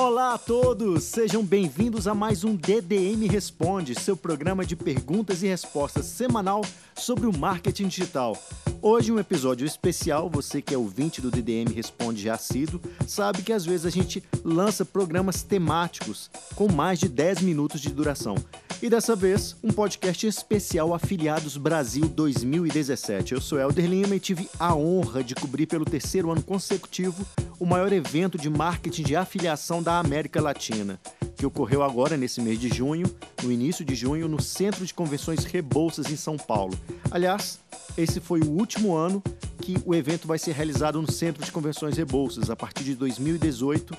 Olá a todos, sejam bem-vindos a mais um DDM Responde, seu programa de perguntas e respostas semanal sobre o marketing digital. Hoje um episódio especial, você que é ouvinte do DDM Responde já sido, sabe que às vezes a gente lança programas temáticos com mais de 10 minutos de duração. E dessa vez, um podcast especial Afiliados Brasil 2017. Eu sou Helder Lima e tive a honra de cobrir pelo terceiro ano consecutivo o maior evento de marketing de afiliação da América Latina, que ocorreu agora nesse mês de junho, no início de junho, no Centro de Convenções Rebouças em São Paulo. Aliás, esse foi o último ano que o evento vai ser realizado no Centro de Convenções Rebouças. A partir de 2018,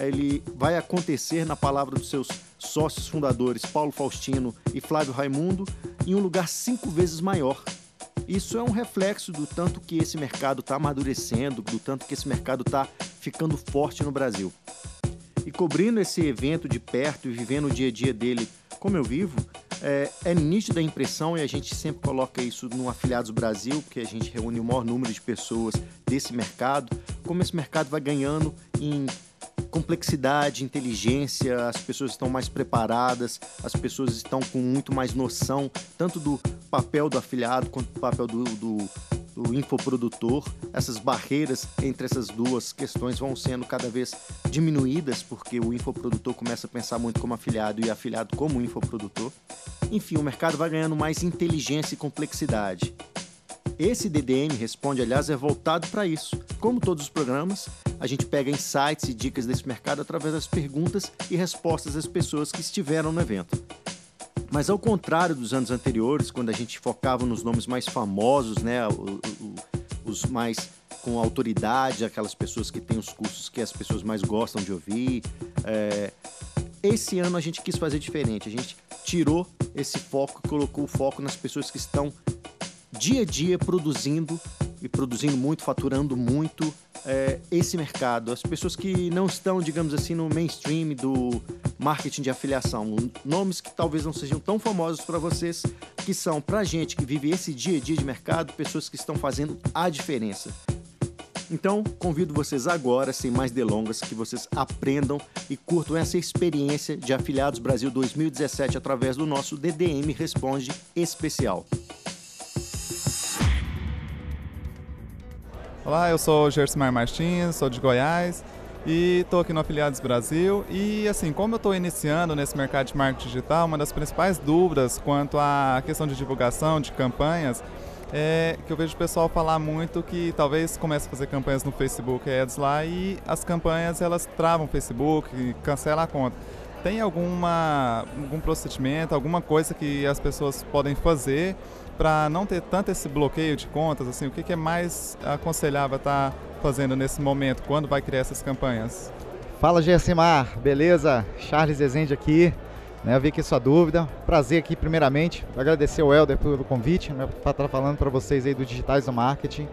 ele vai acontecer, na palavra dos seus sócios fundadores, Paulo Faustino e Flávio Raimundo, em um lugar cinco vezes maior isso é um reflexo do tanto que esse mercado está amadurecendo, do tanto que esse mercado está ficando forte no Brasil. E cobrindo esse evento de perto e vivendo o dia a dia dele como eu vivo, é, é nítida a impressão, e a gente sempre coloca isso no Afiliados Brasil, porque a gente reúne o maior número de pessoas desse mercado, como esse mercado vai ganhando em complexidade, inteligência, as pessoas estão mais preparadas, as pessoas estão com muito mais noção, tanto do papel do afiliado quanto do papel do, do, do infoprodutor. Essas barreiras entre essas duas questões vão sendo cada vez diminuídas, porque o infoprodutor começa a pensar muito como afiliado e afiliado como infoprodutor. Enfim, o mercado vai ganhando mais inteligência e complexidade. Esse DDM Responde, aliás, é voltado para isso. Como todos os programas, a gente pega insights e dicas desse mercado através das perguntas e respostas das pessoas que estiveram no evento. Mas ao contrário dos anos anteriores, quando a gente focava nos nomes mais famosos, né, os mais com autoridade, aquelas pessoas que têm os cursos que as pessoas mais gostam de ouvir, é... esse ano a gente quis fazer diferente. A gente tirou esse foco e colocou o foco nas pessoas que estão dia a dia produzindo e produzindo muito, faturando muito é, esse mercado. As pessoas que não estão, digamos assim, no mainstream do marketing de afiliação. Nomes que talvez não sejam tão famosos para vocês, que são para gente que vive esse dia a dia de mercado, pessoas que estão fazendo a diferença. Então, convido vocês agora, sem mais delongas, que vocês aprendam e curtam essa experiência de Afiliados Brasil 2017 através do nosso DDM Responde especial. Olá, eu sou Gersimar Martins, sou de Goiás e estou aqui no Afiliados Brasil. E assim, como eu estou iniciando nesse mercado de marketing digital, uma das principais dúvidas quanto à questão de divulgação, de campanhas, é que eu vejo o pessoal falar muito que talvez comece a fazer campanhas no Facebook Ads lá e as campanhas elas travam o Facebook, cancela a conta. Tem alguma, algum procedimento, alguma coisa que as pessoas podem fazer para não ter tanto esse bloqueio de contas, assim, o que, que é mais aconselhável estar tá fazendo nesse momento, quando vai criar essas campanhas? Fala Gessimar, beleza? Charles Rezende aqui, né, vi aqui sua dúvida, prazer aqui primeiramente, agradecer ao Helder pelo convite, né, para estar falando para vocês aí do Digitais do Marketing,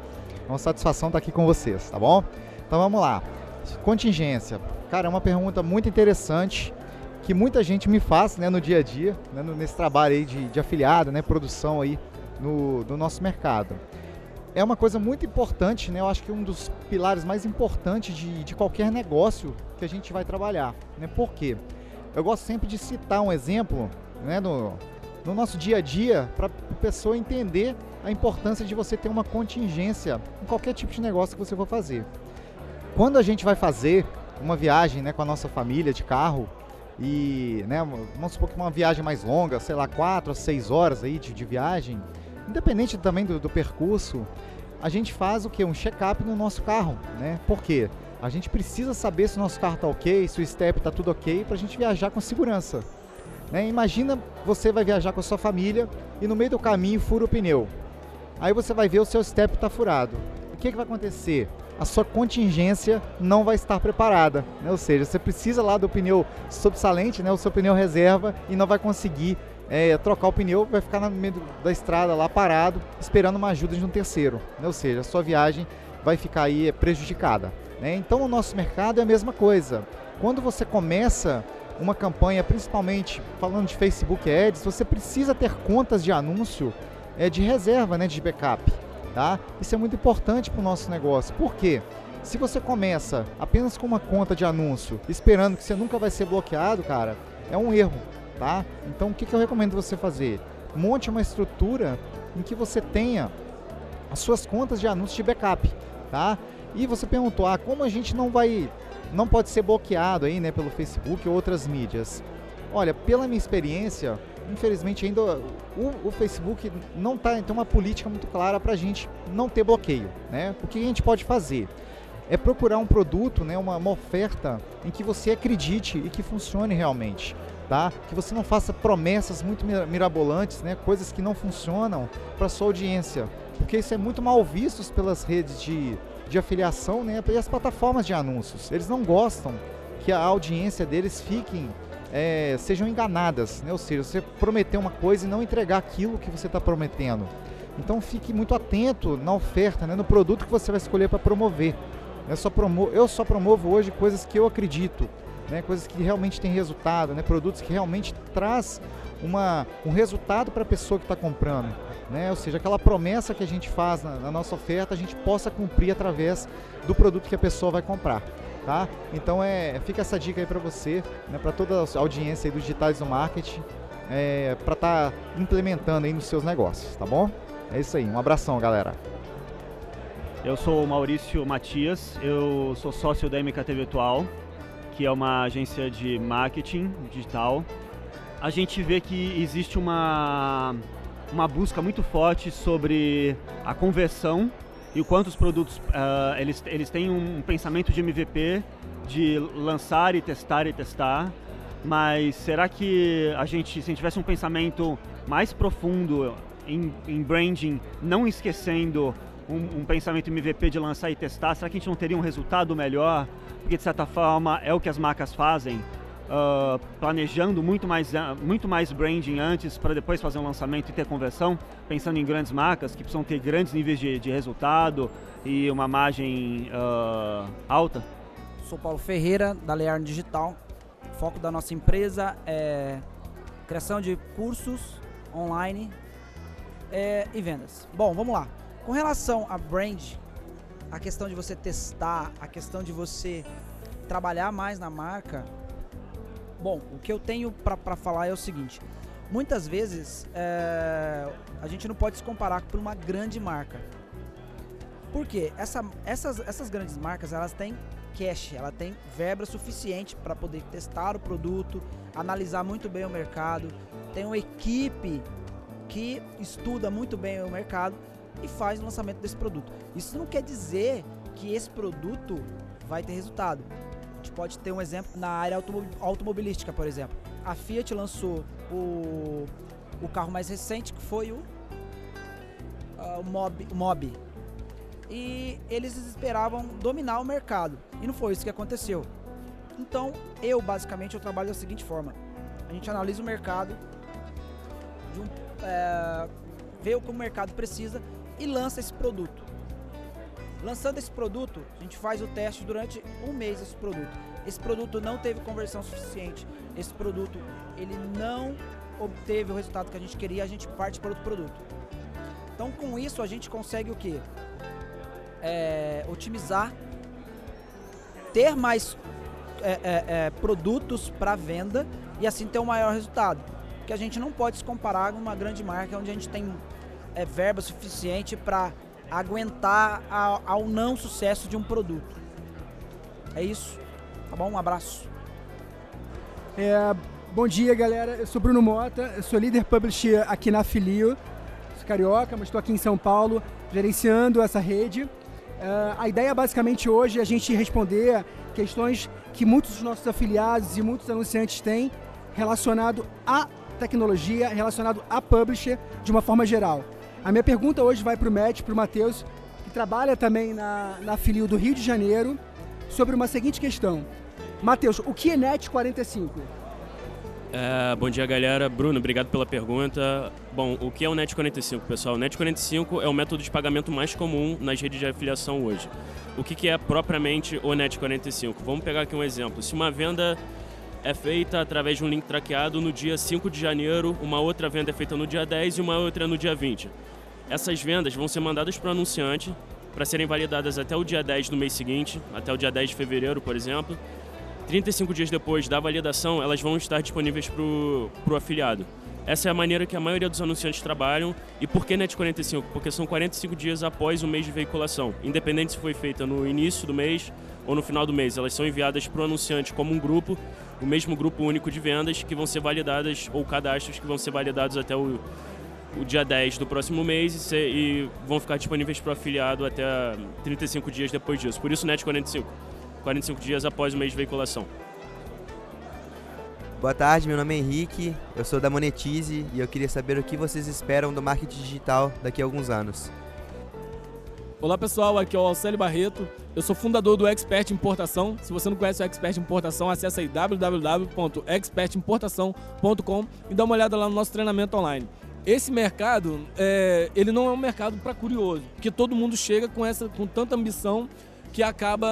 é uma satisfação estar aqui com vocês, tá bom? Então vamos lá, contingência, cara, é uma pergunta muito interessante, que muita gente me faz né, no dia a dia, né, nesse trabalho aí de, de afiliado, né, produção aí no, no nosso mercado. É uma coisa muito importante, né? Eu acho que um dos pilares mais importantes de, de qualquer negócio que a gente vai trabalhar. Né? Por quê? Eu gosto sempre de citar um exemplo né, no, no nosso dia a dia para a pessoa entender a importância de você ter uma contingência em qualquer tipo de negócio que você for fazer. Quando a gente vai fazer uma viagem né, com a nossa família de carro, e né, vamos supor que uma viagem mais longa, sei lá, 4 a 6 horas aí de, de viagem, independente também do, do percurso, a gente faz o que? Um check-up no nosso carro, né? Por quê? A gente precisa saber se o nosso carro está ok, se o step está tudo ok, para a gente viajar com segurança. Né? Imagina você vai viajar com a sua família e no meio do caminho fura o pneu. Aí você vai ver o seu step está furado. O que, que vai acontecer? A sua contingência não vai estar preparada. Né? Ou seja, você precisa lá do pneu sobressalente, né? o seu pneu reserva, e não vai conseguir é, trocar o pneu, vai ficar no meio da estrada lá parado, esperando uma ajuda de um terceiro. Né? Ou seja, a sua viagem vai ficar aí prejudicada. Né? Então, no nosso mercado é a mesma coisa. Quando você começa uma campanha, principalmente falando de Facebook Ads, você precisa ter contas de anúncio é, de reserva, né, de backup. Tá? Isso é muito importante para o nosso negócio. Por quê? Se você começa apenas com uma conta de anúncio, esperando que você nunca vai ser bloqueado, cara, é um erro, tá? Então o que, que eu recomendo você fazer? Monte uma estrutura em que você tenha as suas contas de anúncio de backup, tá? E você perguntou, ah, como a gente não vai, não pode ser bloqueado aí, né, pelo Facebook ou outras mídias? Olha, pela minha experiência, infelizmente ainda o, o Facebook não tá, tem uma política muito clara para a gente não ter bloqueio, né? O que a gente pode fazer? É procurar um produto, né, uma, uma oferta em que você acredite e que funcione realmente. Que você não faça promessas muito mirabolantes, né? coisas que não funcionam para sua audiência, porque isso é muito mal visto pelas redes de, de afiliação né? e as plataformas de anúncios. Eles não gostam que a audiência deles fiquem é, sejam enganadas, né? ou seja, você prometer uma coisa e não entregar aquilo que você está prometendo. Então fique muito atento na oferta, né? no produto que você vai escolher para promover. Eu só, eu só promovo hoje coisas que eu acredito, né? coisas que realmente têm resultado, né? produtos que realmente traz uma, um resultado para a pessoa que está comprando. Né? Ou seja, aquela promessa que a gente faz na, na nossa oferta, a gente possa cumprir através do produto que a pessoa vai comprar tá? Então é, fica essa dica aí para você, né, para toda a audiência aí dos digitais do marketing, é, para estar tá implementando aí nos seus negócios, tá bom? É isso aí, um abração, galera. Eu sou o Maurício Matias, eu sou sócio da MKT Virtual, que é uma agência de marketing digital. A gente vê que existe uma, uma busca muito forte sobre a conversão e o quanto os produtos uh, eles, eles têm um pensamento de MVP de lançar e testar e testar mas será que a gente se a gente tivesse um pensamento mais profundo em, em branding não esquecendo um, um, pensamento MVP de lançar e testar será que a gente não teria um resultado melhor porque de certa forma é o que as marcas fazem uh, planejando muito mais, uh, muito mais branding antes para depois fazer um lançamento e ter conversão, pensando em grandes marcas que precisam ter grandes níveis de, de resultado e uma margem uh, alta? Sou Paulo Ferreira, da Learn Digital. O foco da nossa empresa é criação de cursos online é, e vendas. Bom, vamos lá. Com relação a brand, a questão de você testar, a questão de você trabalhar mais na marca, Bom, o que eu tenho para falar é o seguinte: muitas vezes é, a gente não pode se comparar com uma grande marca. Por quê? Essa, essas, essas grandes marcas elas têm cash, ela tem verba suficiente para poder testar o produto, analisar muito bem o mercado, tem uma equipe que estuda muito bem o mercado e faz o lançamento desse produto. Isso não quer dizer que esse produto vai ter resultado gente pode ter um exemplo na área automobilística, por exemplo. A Fiat lançou o, o carro mais recente, que foi o, uh, o, Mob, o Mob. E eles esperavam dominar o mercado. E não foi isso que aconteceu. Então, eu basicamente eu trabalho da seguinte forma: a gente analisa o mercado, um, é, vê o que o mercado precisa e lança esse produto. Lançando esse produto, a gente faz o teste durante um mês esse produto. Esse produto não teve conversão suficiente. Esse produto ele não obteve o resultado que a gente queria, a gente parte para outro produto. Então com isso a gente consegue o que? É, otimizar, ter mais é, é, é produtos para venda e assim ter um maior resultado. Que a gente não pode se comparar com uma grande marca onde a gente tem é, verba suficiente para aguentar ao, ao não sucesso de um produto. É isso. Tá bom? Um abraço. É, bom dia, galera. Eu sou Bruno Mota, sou líder publisher aqui na Filio. Sou carioca, mas estou aqui em São Paulo gerenciando essa rede. É, a ideia basicamente hoje é a gente responder questões que muitos dos nossos afiliados e muitos anunciantes têm relacionado à tecnologia, relacionado a publisher de uma forma geral. A minha pergunta hoje vai para o Matt, para o Matheus, que trabalha também na, na Filio do Rio de Janeiro, sobre uma seguinte questão. Matheus, o que é NET 45? É, bom dia, galera. Bruno, obrigado pela pergunta. Bom, o que é o NET 45, pessoal? O NET 45 é o método de pagamento mais comum nas redes de afiliação hoje. O que, que é propriamente o NET 45? Vamos pegar aqui um exemplo. Se uma venda é feita através de um link traqueado no dia 5 de janeiro, uma outra venda é feita no dia 10 e uma outra no dia 20. Essas vendas vão ser mandadas para o anunciante para serem validadas até o dia 10 do mês seguinte, até o dia 10 de fevereiro, por exemplo. 35 dias depois da validação, elas vão estar disponíveis para o afiliado. Essa é a maneira que a maioria dos anunciantes trabalham. E por que NET 45? Porque são 45 dias após o mês de veiculação. Independente se foi feita no início do mês ou no final do mês. Elas são enviadas para o anunciante como um grupo, o mesmo grupo único de vendas, que vão ser validadas, ou cadastros que vão ser validados até o, o dia 10 do próximo mês e, e vão ficar disponíveis para o afiliado até 35 dias depois disso. Por isso, NET 45. 45 dias após o mês de veiculação. Boa tarde, meu nome é Henrique, eu sou da Monetize e eu queria saber o que vocês esperam do marketing digital daqui a alguns anos. Olá pessoal, aqui é o Alcélio Barreto, eu sou fundador do Expert Importação. Se você não conhece o Expert Importação, acesse aí www.expertimportação.com e dá uma olhada lá no nosso treinamento online. Esse mercado, é, ele não é um mercado para curioso, porque todo mundo chega com, essa, com tanta ambição que acaba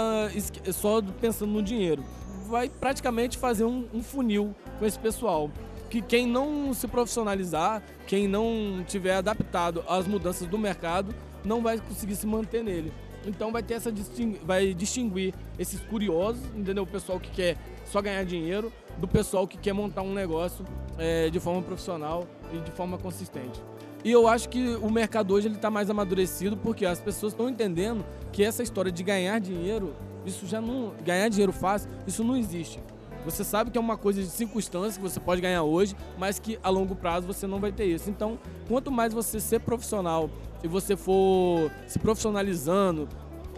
só pensando no dinheiro vai praticamente fazer um, um funil com esse pessoal. Que quem não se profissionalizar, quem não tiver adaptado às mudanças do mercado, não vai conseguir se manter nele. Então vai ter essa vai distinguir esses curiosos, entendeu? O pessoal que quer só ganhar dinheiro do pessoal que quer montar um negócio é, de forma profissional e de forma consistente. E eu acho que o mercado hoje ele está mais amadurecido porque as pessoas estão entendendo que essa história de ganhar dinheiro isso já não. Ganhar dinheiro fácil, isso não existe. Você sabe que é uma coisa de circunstância que você pode ganhar hoje, mas que a longo prazo você não vai ter isso. Então, quanto mais você ser profissional e você for se profissionalizando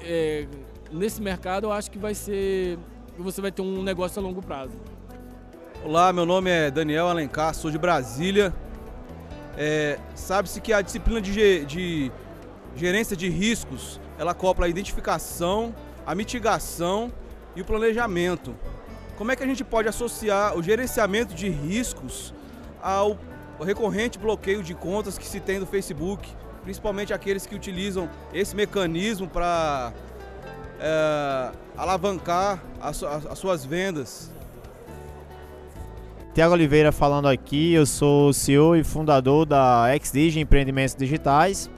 é, nesse mercado, eu acho que vai ser. Você vai ter um negócio a longo prazo. Olá, meu nome é Daniel Alencar, sou de Brasília. É, Sabe-se que a disciplina de, de gerência de riscos ela copla a identificação a mitigação e o planejamento. Como é que a gente pode associar o gerenciamento de riscos ao recorrente bloqueio de contas que se tem do Facebook, principalmente aqueles que utilizam esse mecanismo para é, alavancar as, as suas vendas? Tiago Oliveira falando aqui, eu sou CEO e fundador da XDigi Empreendimentos Digitais.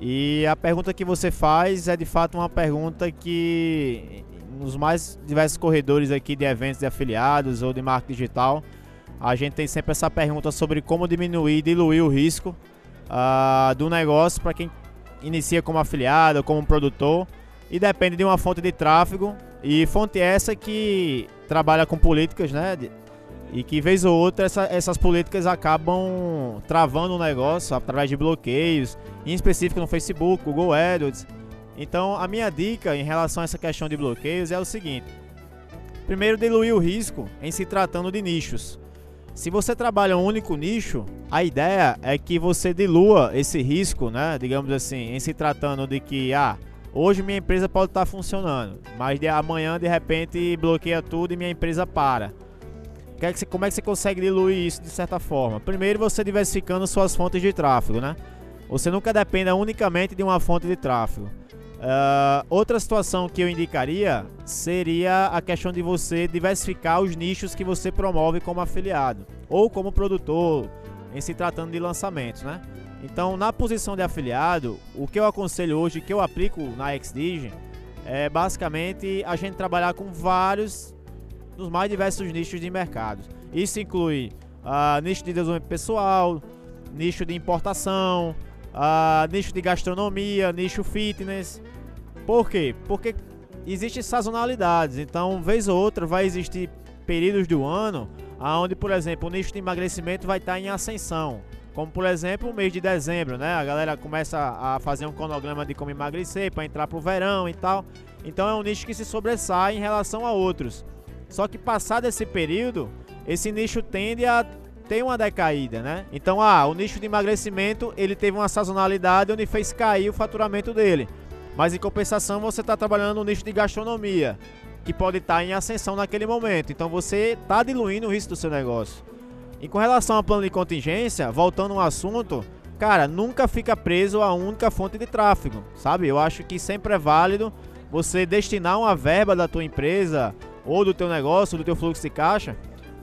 E a pergunta que você faz é de fato uma pergunta que nos mais diversos corredores aqui de eventos de afiliados ou de marketing digital, a gente tem sempre essa pergunta sobre como diminuir e diluir o risco uh, do negócio para quem inicia como afiliado, como produtor e depende de uma fonte de tráfego e fonte essa que trabalha com políticas, né? E que vez ou outra essa, essas políticas acabam travando o negócio através de bloqueios, em específico no Facebook, Google AdWords. Então a minha dica em relação a essa questão de bloqueios é o seguinte: primeiro, diluir o risco em se tratando de nichos. Se você trabalha um único nicho, a ideia é que você dilua esse risco, né? Digamos assim, em se tratando de que, ah, hoje minha empresa pode estar funcionando, mas de amanhã de repente bloqueia tudo e minha empresa para. É como é que você consegue diluir isso de certa forma? Primeiro, você diversificando suas fontes de tráfego, né? Você nunca dependa unicamente de uma fonte de tráfego. Uh, outra situação que eu indicaria seria a questão de você diversificar os nichos que você promove como afiliado ou como produtor, em se tratando de lançamentos, né? Então, na posição de afiliado, o que eu aconselho hoje, que eu aplico na XDigi, é basicamente a gente trabalhar com vários nos mais diversos nichos de mercados. Isso inclui uh, nicho de desenvolvimento pessoal, nicho de importação, uh, nicho de gastronomia, nicho fitness. Por quê? Porque existem sazonalidades. Então, vez ou outra, vai existir períodos do ano onde, por exemplo, o nicho de emagrecimento vai estar em ascensão. Como, por exemplo, o mês de dezembro, né? A galera começa a fazer um cronograma de como emagrecer para entrar para o verão e tal. Então, é um nicho que se sobressai em relação a outros. Só que passado esse período, esse nicho tende a ter uma decaída, né? Então, ah, o nicho de emagrecimento, ele teve uma sazonalidade onde fez cair o faturamento dele. Mas em compensação, você está trabalhando no nicho de gastronomia, que pode estar tá em ascensão naquele momento. Então, você está diluindo o risco do seu negócio. E com relação ao plano de contingência, voltando ao assunto, cara, nunca fica preso a única fonte de tráfego, sabe? Eu acho que sempre é válido você destinar uma verba da tua empresa ou do teu negócio, do teu fluxo de caixa,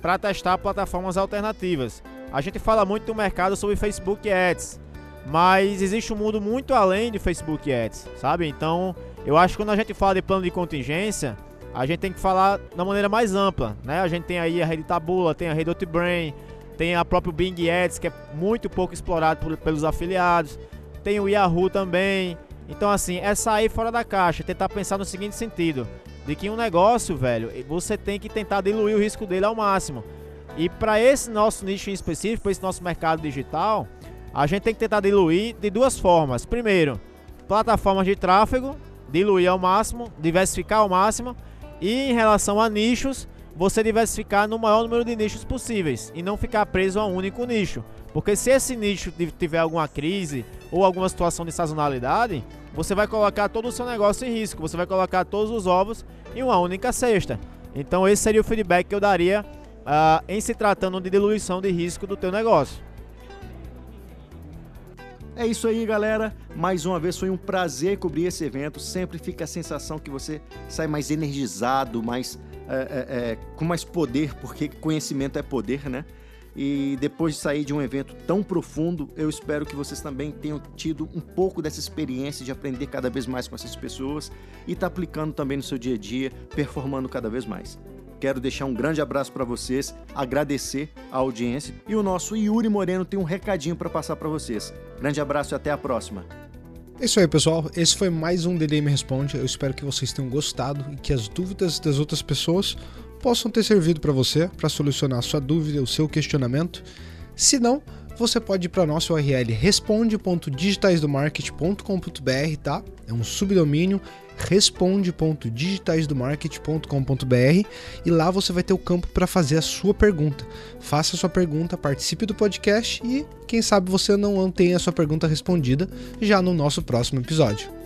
para testar plataformas alternativas. A gente fala muito no mercado sobre Facebook Ads. Mas existe um mundo muito além de Facebook Ads, sabe? Então, eu acho que quando a gente fala de plano de contingência, a gente tem que falar da maneira mais ampla, né? A gente tem aí a rede Tabula, tem a rede Outbrain, tem a própria Bing Ads, que é muito pouco explorado por, pelos afiliados, tem o Yahoo também. Então, assim, é sair fora da caixa, tentar pensar no seguinte sentido: de que um negócio, velho, você tem que tentar diluir o risco dele ao máximo. E para esse nosso nicho em específico, para esse nosso mercado digital, a gente tem que tentar diluir de duas formas. Primeiro, plataformas de tráfego, diluir ao máximo, diversificar ao máximo. E em relação a nichos, você diversificar no maior número de nichos possíveis e não ficar preso a um único nicho. Porque se esse nicho tiver alguma crise ou alguma situação de sazonalidade, você vai colocar todo o seu negócio em risco, você vai colocar todos os ovos em uma única cesta. Então esse seria o feedback que eu daria uh, em se tratando de diluição de risco do teu negócio. É isso aí, galera. Mais uma vez foi um prazer cobrir esse evento. Sempre fica a sensação que você sai mais energizado, mais é, é, é, com mais poder, porque conhecimento é poder, né? E depois de sair de um evento tão profundo, eu espero que vocês também tenham tido um pouco dessa experiência de aprender cada vez mais com essas pessoas e estar tá aplicando também no seu dia a dia, performando cada vez mais. Quero deixar um grande abraço para vocês, agradecer a audiência e o nosso Yuri Moreno tem um recadinho para passar para vocês. Grande abraço e até a próxima. É isso aí, pessoal. Esse foi mais um DDM Responde. Eu espero que vocês tenham gostado e que as dúvidas das outras pessoas possam ter servido para você para solucionar sua dúvida, o seu questionamento. Se não, você pode ir para nosso URL responde.digitaisdomarket.com.br, tá? É um subdomínio responde.digitaisdomarket.com.br e lá você vai ter o campo para fazer a sua pergunta. Faça a sua pergunta, participe do podcast e quem sabe você não tenha a sua pergunta respondida já no nosso próximo episódio.